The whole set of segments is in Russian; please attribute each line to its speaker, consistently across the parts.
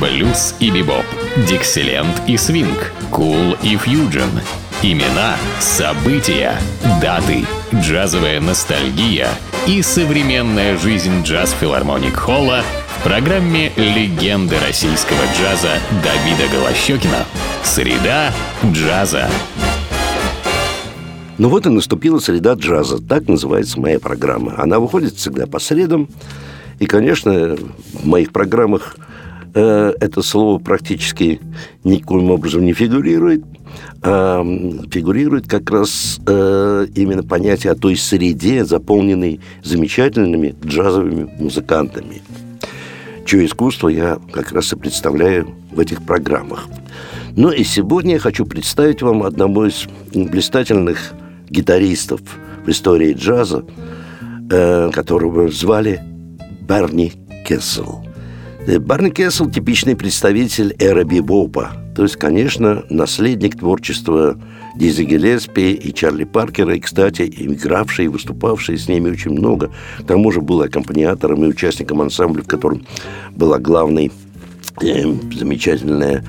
Speaker 1: блюз и бибоп, дикселент и свинг, кул и фьюджен. Имена, события, даты, джазовая ностальгия и современная жизнь джаз-филармоник Холла в программе «Легенды российского джаза» Давида Голощекина. Среда джаза.
Speaker 2: Ну вот и наступила среда джаза. Так называется моя программа. Она выходит всегда по средам. И, конечно, в моих программах это слово практически никоим образом не фигурирует. А фигурирует как раз э, именно понятие о той среде, заполненной замечательными джазовыми музыкантами чье искусство я как раз и представляю в этих программах. Ну и сегодня я хочу представить вам одного из блистательных гитаристов в истории джаза, э, которого звали Барни Кессел. Э, Барни Кессел – типичный представитель эры бибопа, то есть, конечно, наследник творчества Дизи Гелеспи и Чарли Паркера, и, кстати, игравший и выступавший с ними очень много. К тому же был аккомпаниатором и участником ансамбля, в котором была главной э, замечательная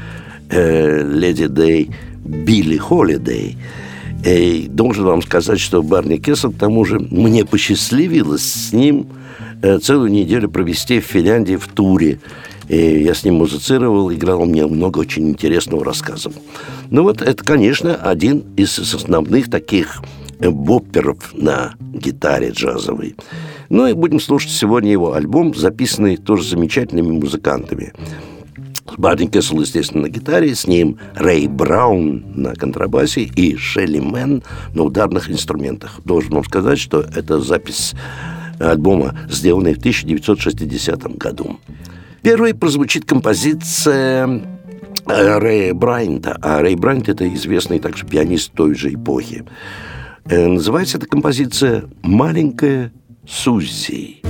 Speaker 2: э, леди Дэй Билли Холидей. И должен вам сказать, что Барни Кессел, к тому же, мне посчастливилось с ним целую неделю провести в Финляндии в туре. И я с ним музицировал, играл, мне много очень интересного рассказывал. Ну вот это, конечно, один из основных таких э, бопперов на гитаре джазовой. Ну и будем слушать сегодня его альбом, записанный тоже замечательными музыкантами. Барни Кессел, естественно, на гитаре, с ним Рэй Браун на контрабасе и Шелли Мэн на ударных инструментах. Должен вам сказать, что это запись альбома, сделанная в 1960 году. Первой прозвучит композиция э, Рэя Брайнта. А Рэй Брайнт – это известный также пианист той же эпохи. Э, называется эта композиция «Маленькая Сузи».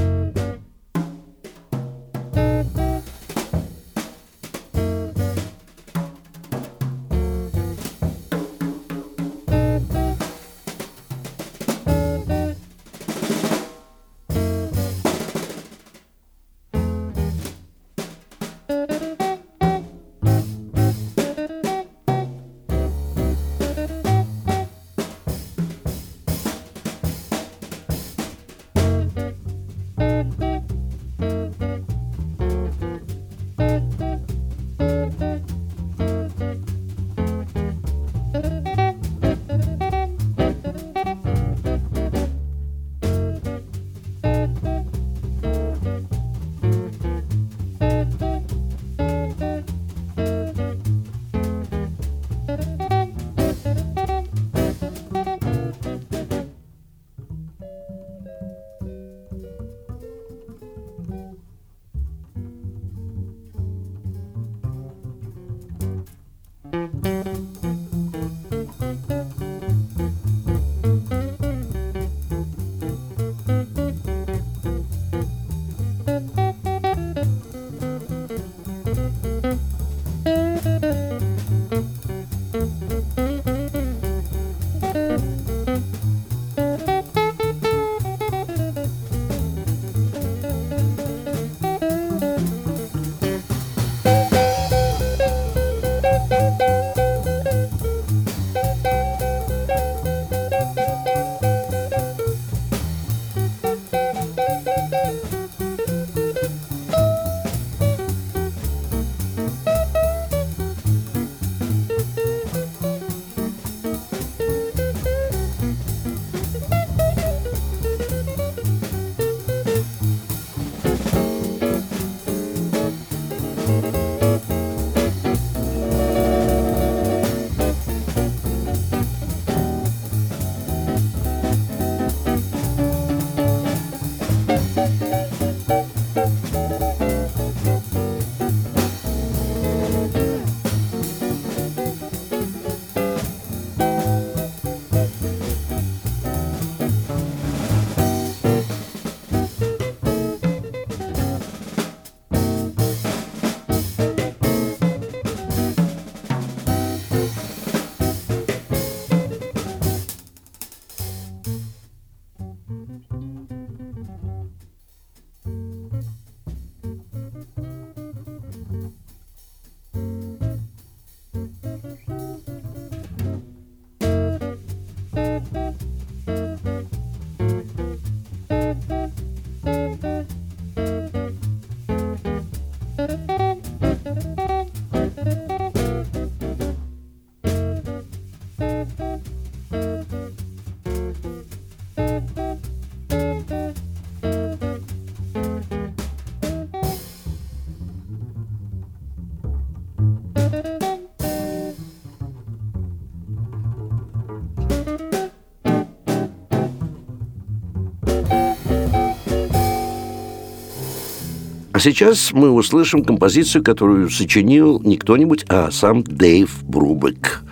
Speaker 2: А сейчас мы услышим композицию, которую сочинил не кто-нибудь, а сам Дэйв Брубек.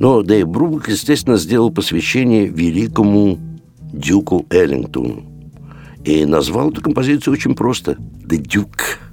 Speaker 2: Но Дэйв Брубек, естественно, сделал посвящение великому Дюку Эллингтону. И назвал эту композицию очень просто «The Duke».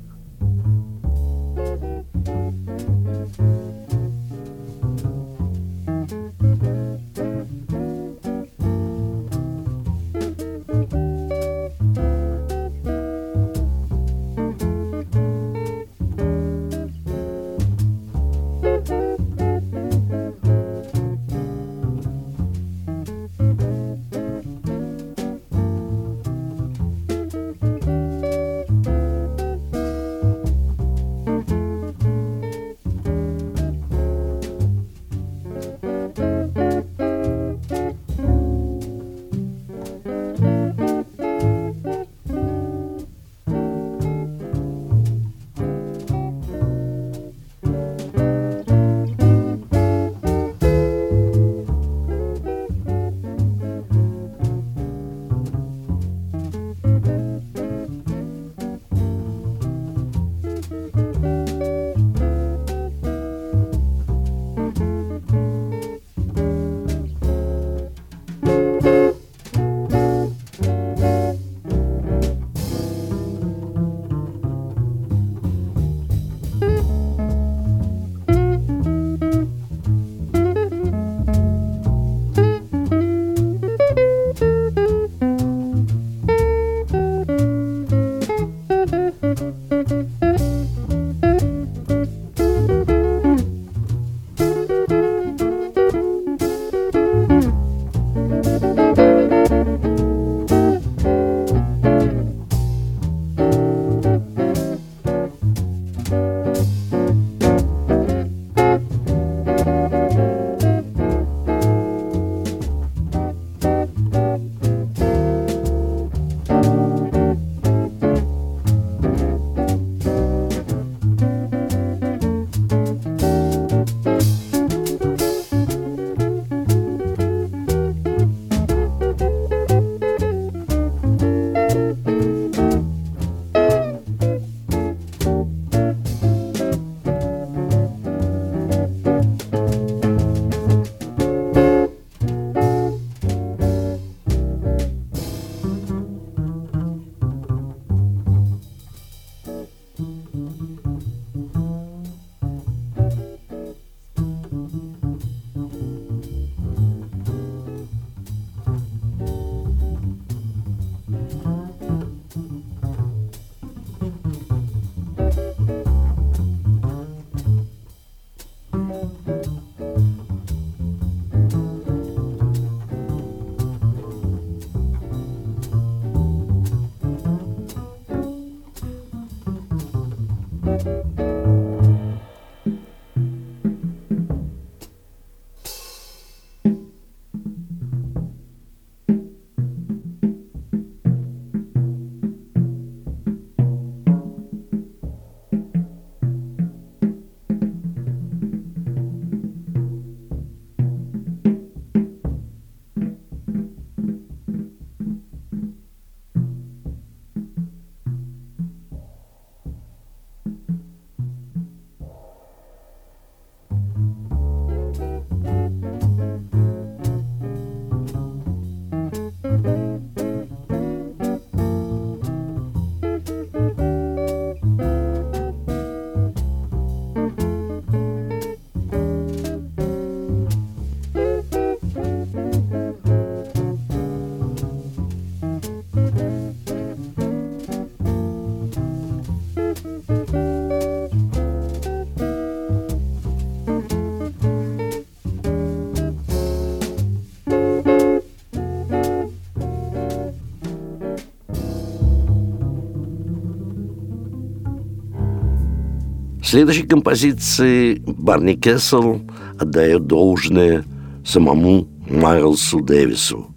Speaker 2: Следующей композиции Барни Кессел отдает должное самому Майлсу Дэвису.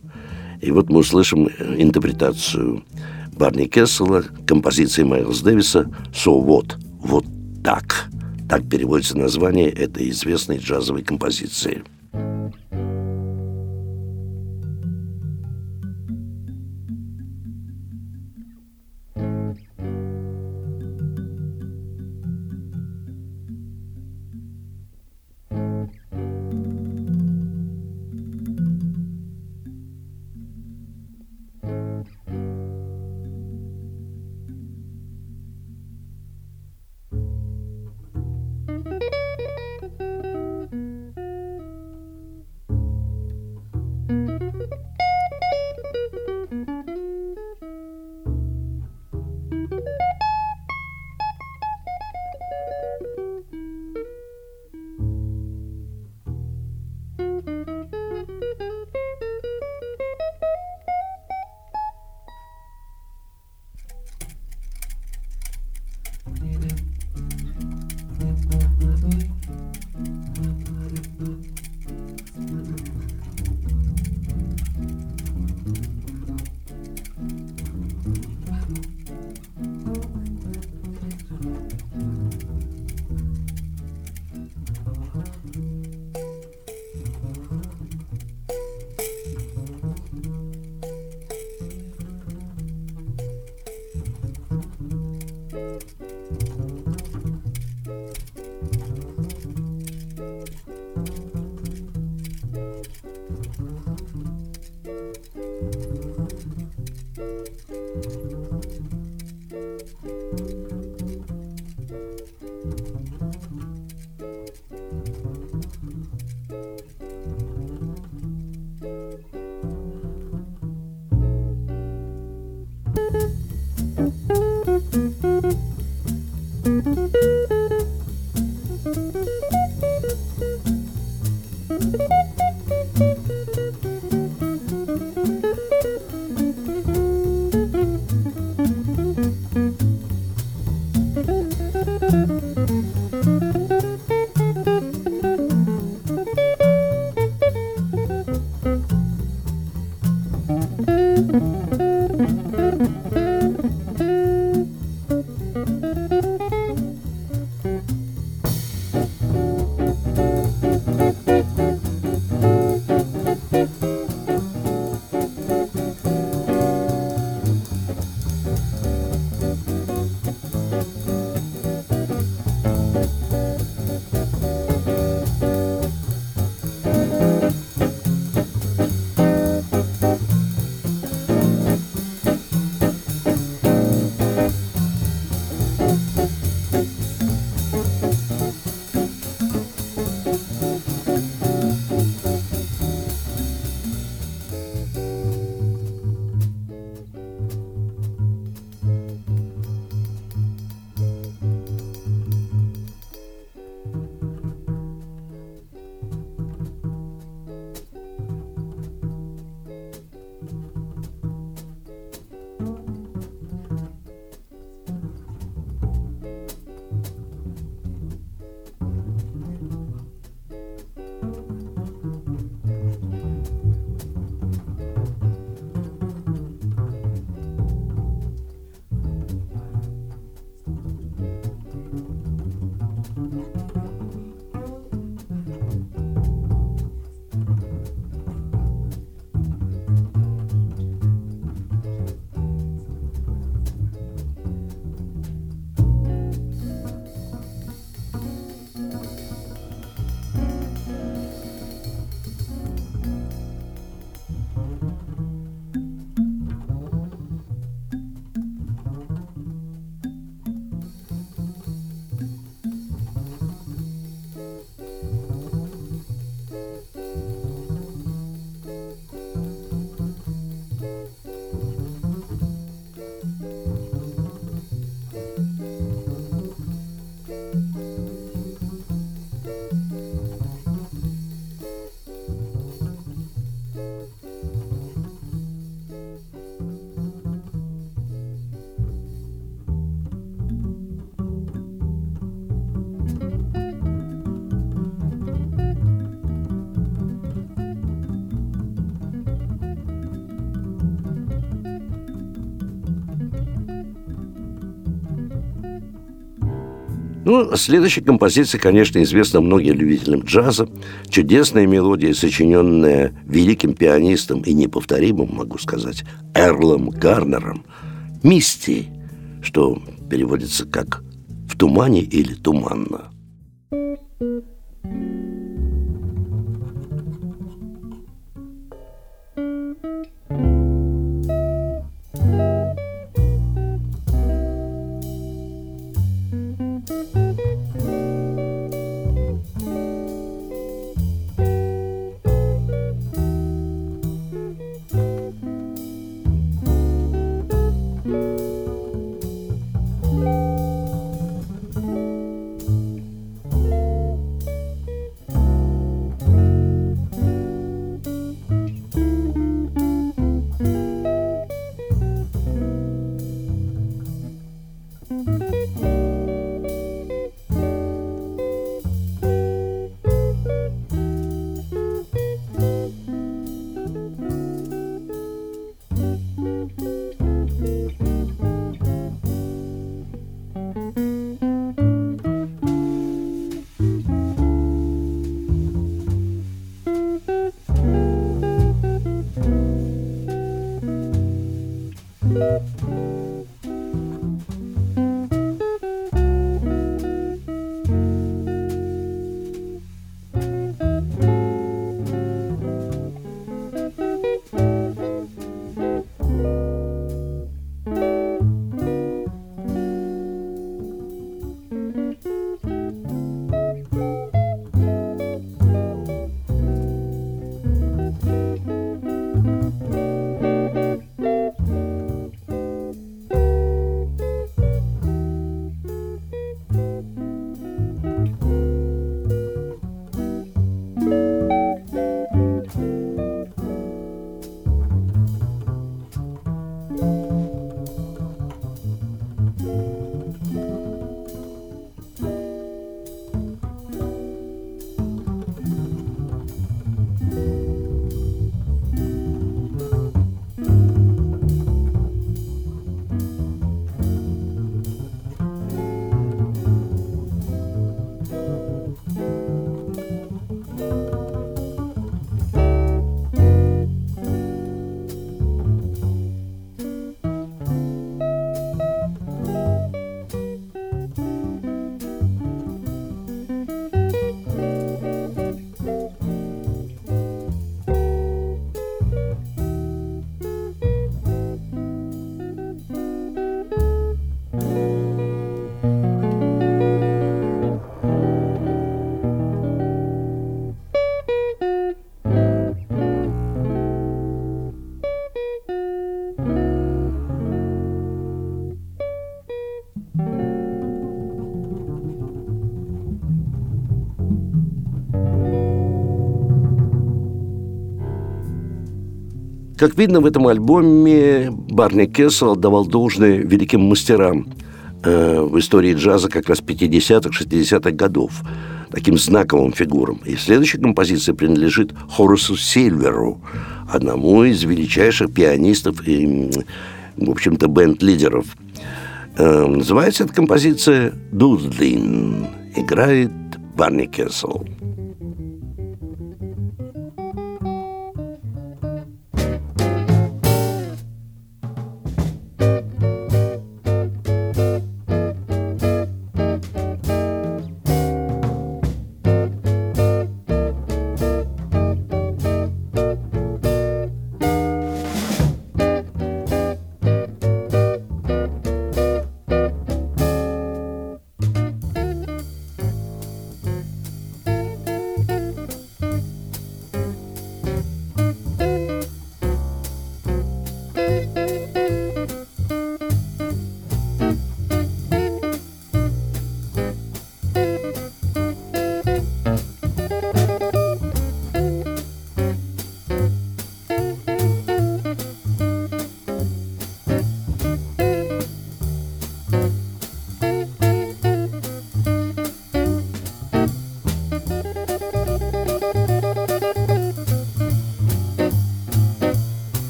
Speaker 2: И вот мы услышим интерпретацию Барни Кессела, композиции Майлса Дэвиса «So what?» «Вот так». Так переводится название этой известной джазовой композиции – Ну, следующая композиция, конечно, известна многим любителям джаза. Чудесная мелодия, сочиненная великим пианистом и неповторимым, могу сказать, Эрлом Гарнером. «Мисти», что переводится как «в тумане» или «туманно». Как видно, в этом альбоме Барни Кессел отдавал должное великим мастерам э, в истории джаза как раз 50-х, 60-х годов, таким знаковым фигурам. И следующая композиция принадлежит Хорусу Сильверу, одному из величайших пианистов и, в общем-то, бенд-лидеров. Э, называется эта композиция «Дудлин». Играет Барни Кессел.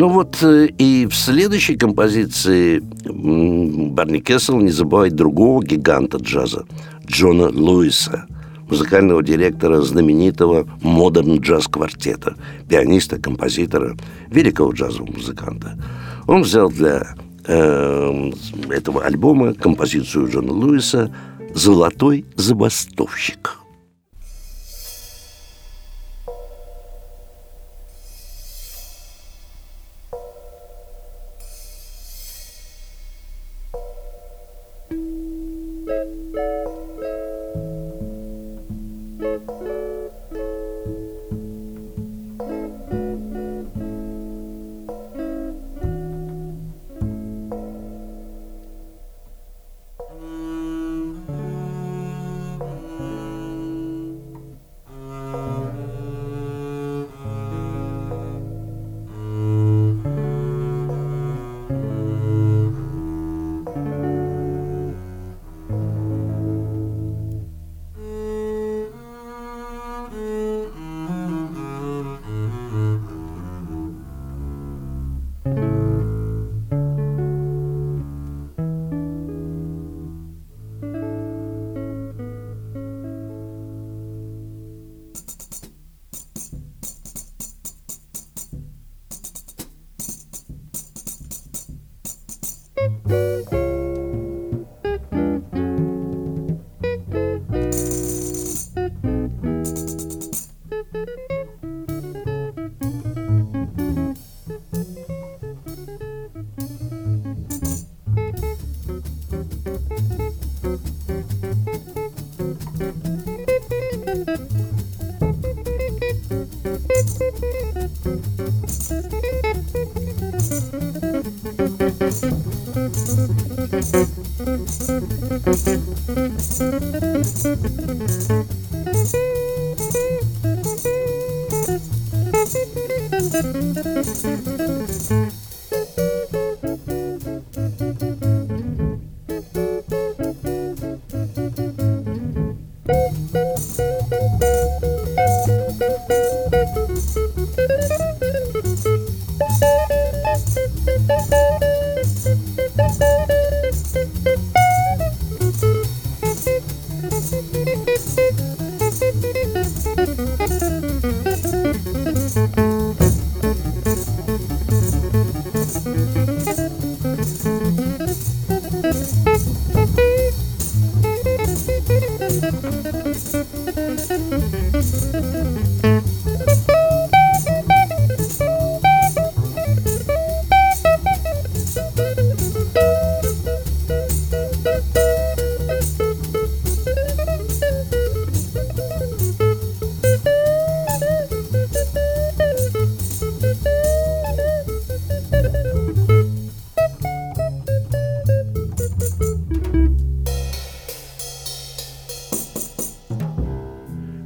Speaker 2: Ну вот э, и в следующей композиции Барни Кессел не забывает другого гиганта джаза, Джона Луиса, музыкального директора знаменитого модерн джаз-квартета, пианиста, композитора, великого джазового музыканта. Он взял для э, этого альбома композицию Джона Луиса «Золотой забастовщик».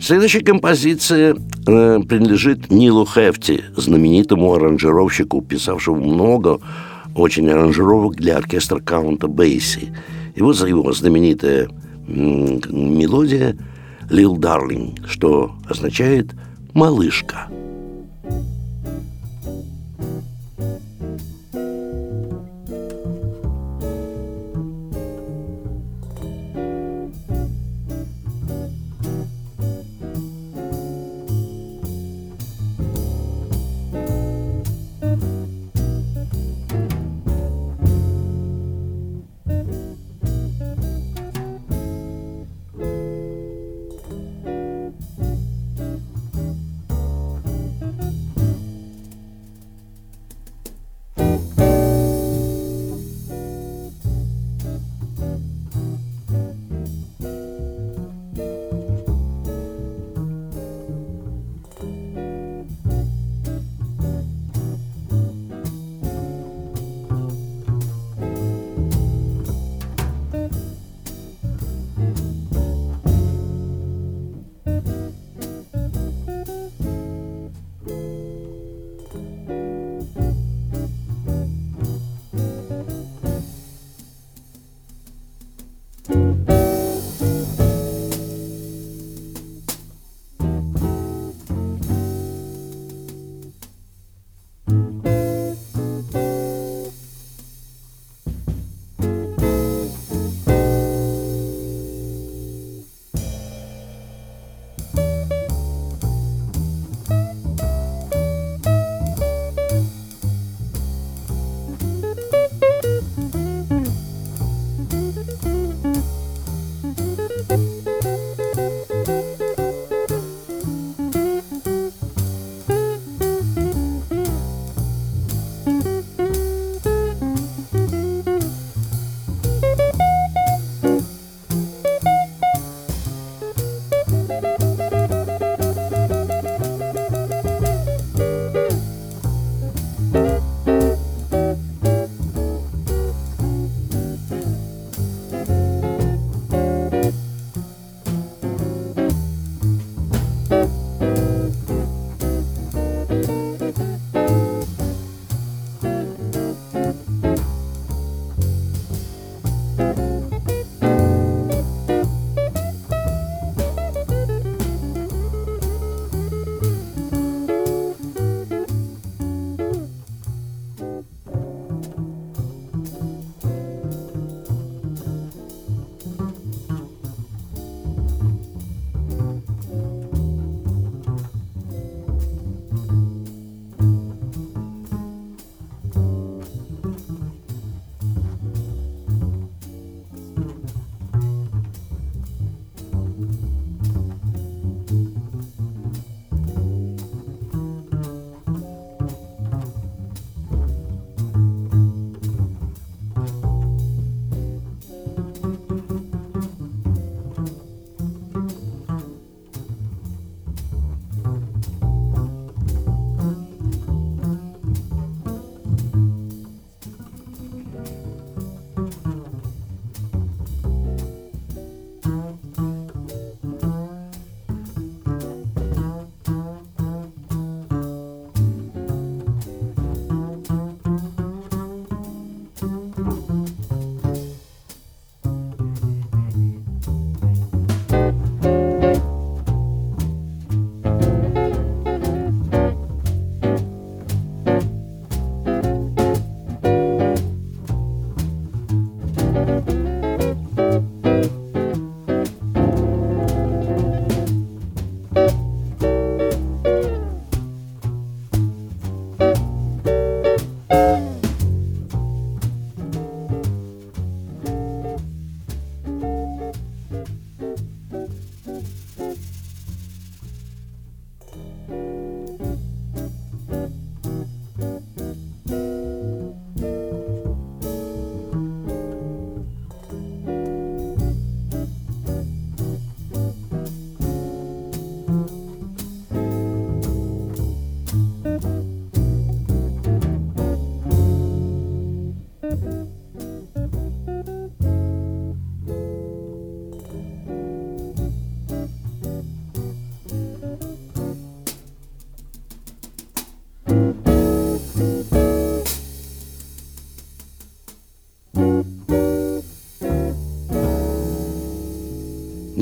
Speaker 2: Следующая композиция э, принадлежит Нилу Хефти, знаменитому аранжировщику, писавшему много очень аранжировок для оркестра Каунта Бейси. И вот за его знаменитая мелодия «Лил Дарлинг», что означает «малышка».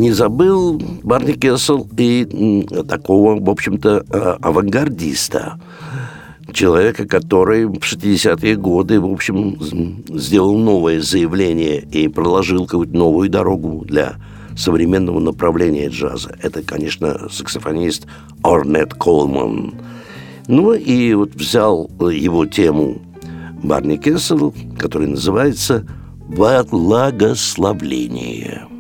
Speaker 2: Не забыл Барни Кессел и такого, в общем-то, а, авангардиста. Человека, который в 60-е годы, в общем, сделал новое заявление и проложил какую-то новую дорогу для современного направления джаза. Это, конечно, саксофонист Орнет Колман. Ну и вот взял его тему Барни Кессел, который называется «Благословление».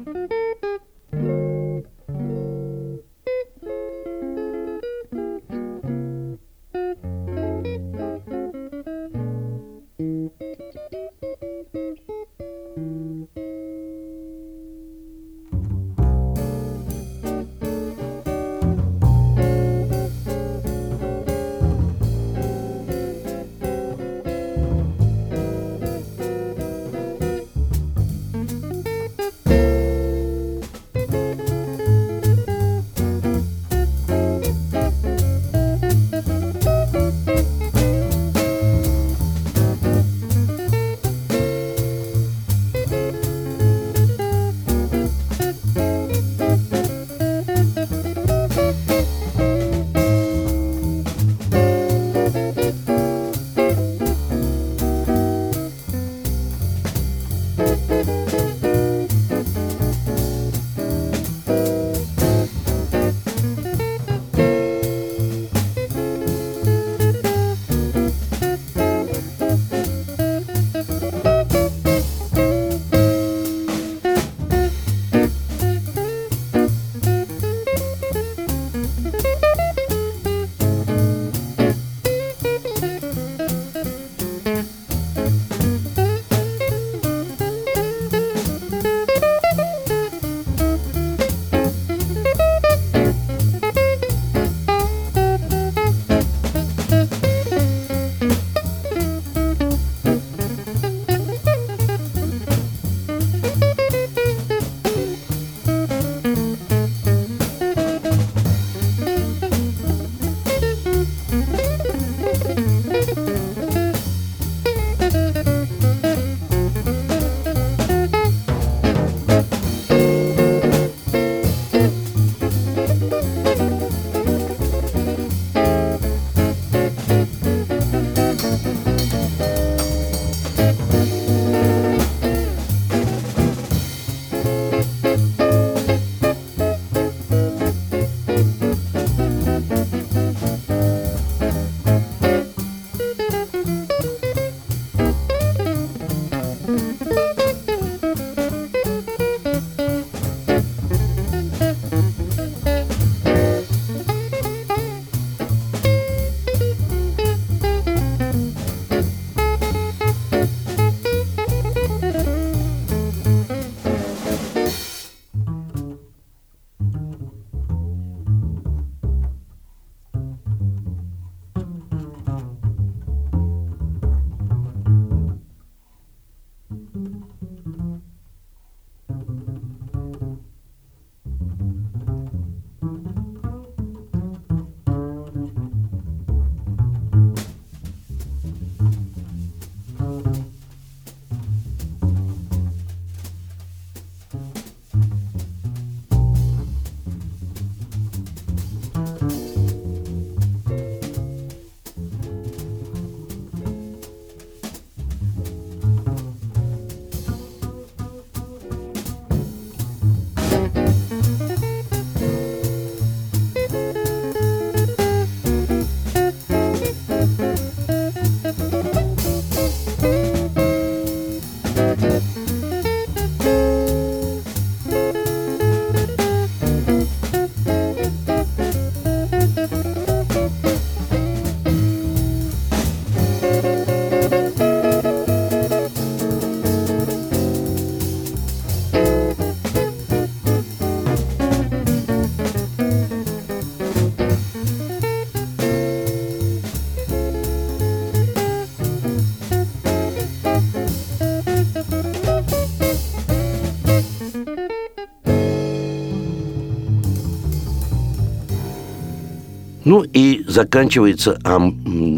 Speaker 2: Ну и заканчивается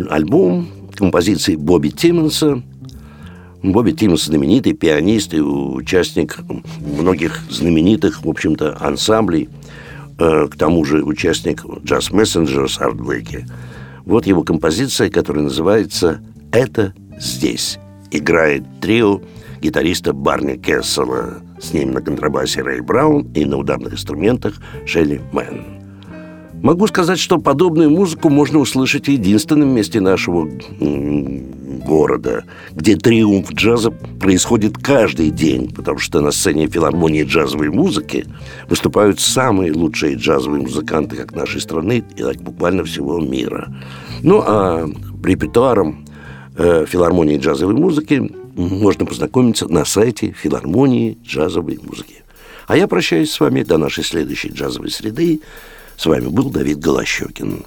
Speaker 2: альбом композиции Бобби Тиммонса. Бобби Тиммонс знаменитый пианист и участник многих знаменитых, в общем-то, ансамблей. Э, к тому же участник Jazz Messengers Арта Блейки. Вот его композиция, которая называется «Это здесь». Играет трио гитариста Барни Кессела. С ним на контрабасе Рэй Браун и на ударных инструментах Шелли Манн. Могу сказать, что подобную музыку можно услышать в единственном месте нашего города, где триумф джаза происходит каждый день, потому что на сцене филармонии джазовой музыки выступают самые лучшие джазовые музыканты как нашей страны, так буквально всего мира. Ну, а репертуаром э, филармонии джазовой музыки можно познакомиться на сайте филармонии джазовой музыки. А я прощаюсь с вами до нашей следующей джазовой среды. С вами был Давид Голощекин.